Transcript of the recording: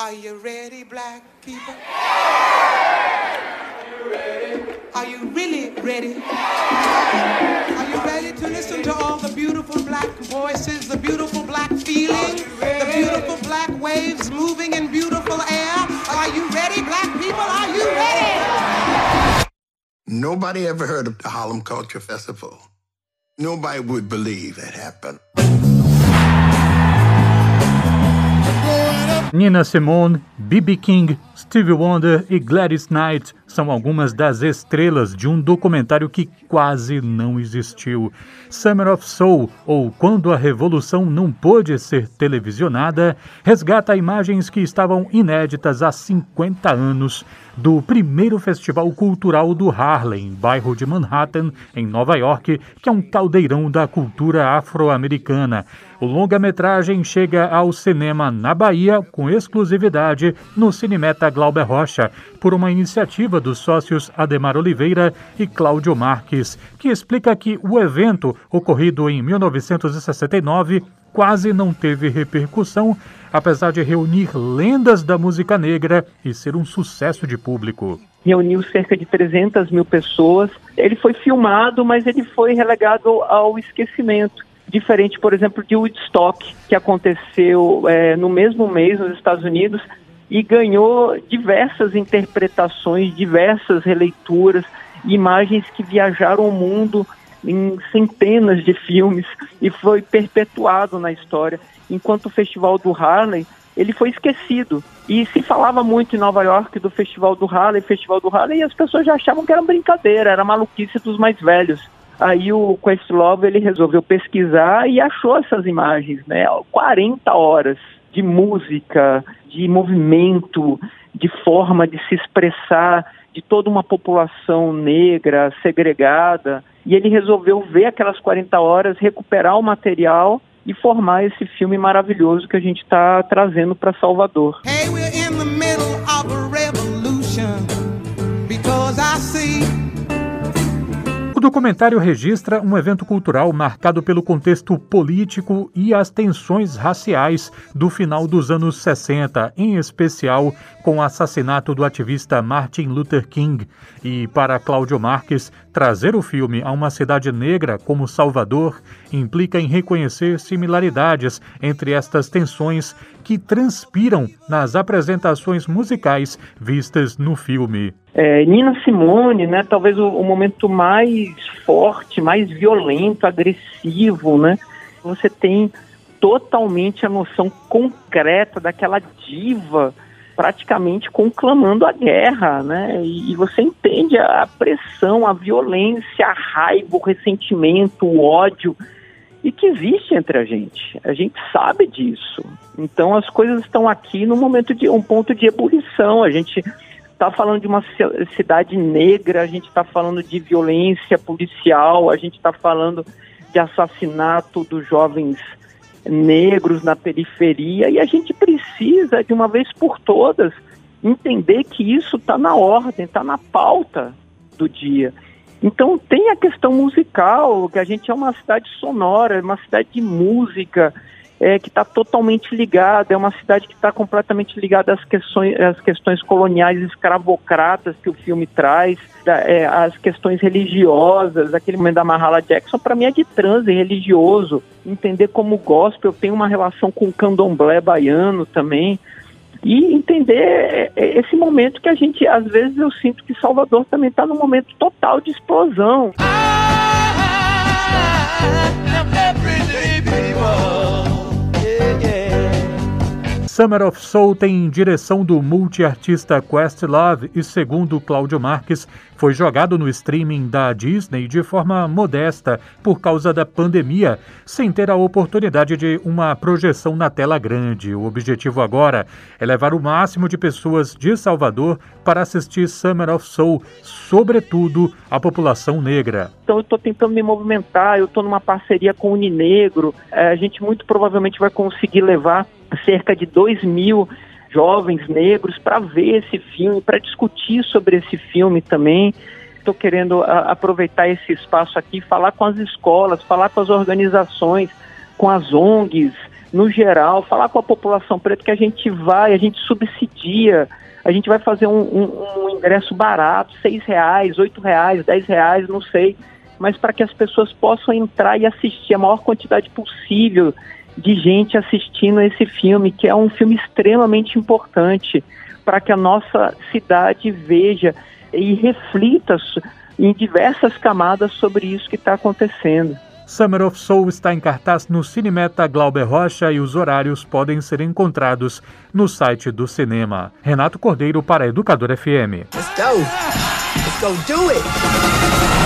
Are you ready, black people? Are you ready? Are you really ready? Are you ready to listen to all the beautiful black voices, the beautiful black feeling, the beautiful black waves moving in beautiful air? Are you ready, black people? Are you ready? Nobody ever heard of the Harlem Culture Festival. Nobody would believe it happened. Nina Simone, B.B. King, Stevie Wonder e Gladys Knight são algumas das estrelas de um documentário que quase não existiu. Summer of Soul, ou Quando a Revolução Não Pôde Ser Televisionada, resgata imagens que estavam inéditas há 50 anos do primeiro festival cultural do Harlem, bairro de Manhattan, em Nova York, que é um caldeirão da cultura afro-americana. O longa-metragem chega ao cinema na Bahia com exclusividade no Cinemeta Glauber Rocha, por uma iniciativa dos sócios Ademar Oliveira e Cláudio Marques, que explica que o evento, ocorrido em 1969, quase não teve repercussão, apesar de reunir lendas da música negra e ser um sucesso de público. Reuniu cerca de 300 mil pessoas. Ele foi filmado, mas ele foi relegado ao esquecimento. Diferente, por exemplo, de Woodstock, que aconteceu é, no mesmo mês nos Estados Unidos e ganhou diversas interpretações, diversas releituras, imagens que viajaram o mundo em centenas de filmes e foi perpetuado na história. Enquanto o Festival do Harlem, ele foi esquecido. E se falava muito em Nova York do Festival do Harlem, Festival do Harlem, e as pessoas já achavam que era brincadeira, era maluquice dos mais velhos. Aí o Questlove ele resolveu pesquisar e achou essas imagens, né? 40 horas de música, de movimento, de forma de se expressar de toda uma população negra, segregada, e ele resolveu ver aquelas 40 horas, recuperar o material e formar esse filme maravilhoso que a gente está trazendo para Salvador. Hey, o documentário registra um evento cultural marcado pelo contexto político e as tensões raciais do final dos anos 60, em especial com o assassinato do ativista Martin Luther King. E para Cláudio Marques, trazer o filme a uma cidade negra como Salvador implica em reconhecer similaridades entre estas tensões que transpiram nas apresentações musicais vistas no filme. É, Nina Simone, né, talvez o, o, momento mais forte, mais violento, agressivo, né? Você tem totalmente a noção concreta daquela diva praticamente conclamando a guerra, né? E, você entende a pressão, a violência, a raiva, o ressentimento, o ódio e que existe entre a gente. A gente sabe disso. Então as coisas estão aqui no momento de um ponto de ebulição. A gente está falando de uma cidade negra, a gente está falando de violência policial, a gente está falando de assassinato dos jovens negros na periferia e a gente precisa de uma vez por todas entender que isso está na ordem, está na pauta do dia. Então tem a questão musical, que a gente é uma cidade sonora, é uma cidade de música, é, que está totalmente ligada, é uma cidade que está completamente ligada às questões, às questões coloniais escravocratas que o filme traz, da, é, às questões religiosas, aquele momento da Mahala Jackson, para mim é de transe religioso, entender como gospel tem uma relação com o candomblé baiano também, e entender é, é, esse momento que a gente, às vezes, eu sinto que Salvador também está num momento total de explosão. Summer of Soul tem direção do multiartista Questlove e, segundo Cláudio Marques, foi jogado no streaming da Disney de forma modesta por causa da pandemia, sem ter a oportunidade de uma projeção na tela grande. O objetivo agora é levar o máximo de pessoas de Salvador para assistir Summer of Soul, sobretudo a população negra. Então eu estou tentando me movimentar, eu estou numa parceria com o Uninegro, é, a gente muito provavelmente vai conseguir levar cerca de 2 mil jovens negros para ver esse filme, para discutir sobre esse filme também. Estou querendo a, aproveitar esse espaço aqui, falar com as escolas, falar com as organizações, com as ONGs, no geral, falar com a população preta que a gente vai, a gente subsidia, a gente vai fazer um, um, um ingresso barato, seis reais, oito reais, dez reais, não sei, mas para que as pessoas possam entrar e assistir a maior quantidade possível de gente assistindo esse filme, que é um filme extremamente importante para que a nossa cidade veja e reflita em diversas camadas sobre isso que está acontecendo. Summer of Soul está em cartaz no Cinemeta Glauber Rocha e os horários podem ser encontrados no site do cinema. Renato Cordeiro para Educador FM. Let's go. Let's go do it.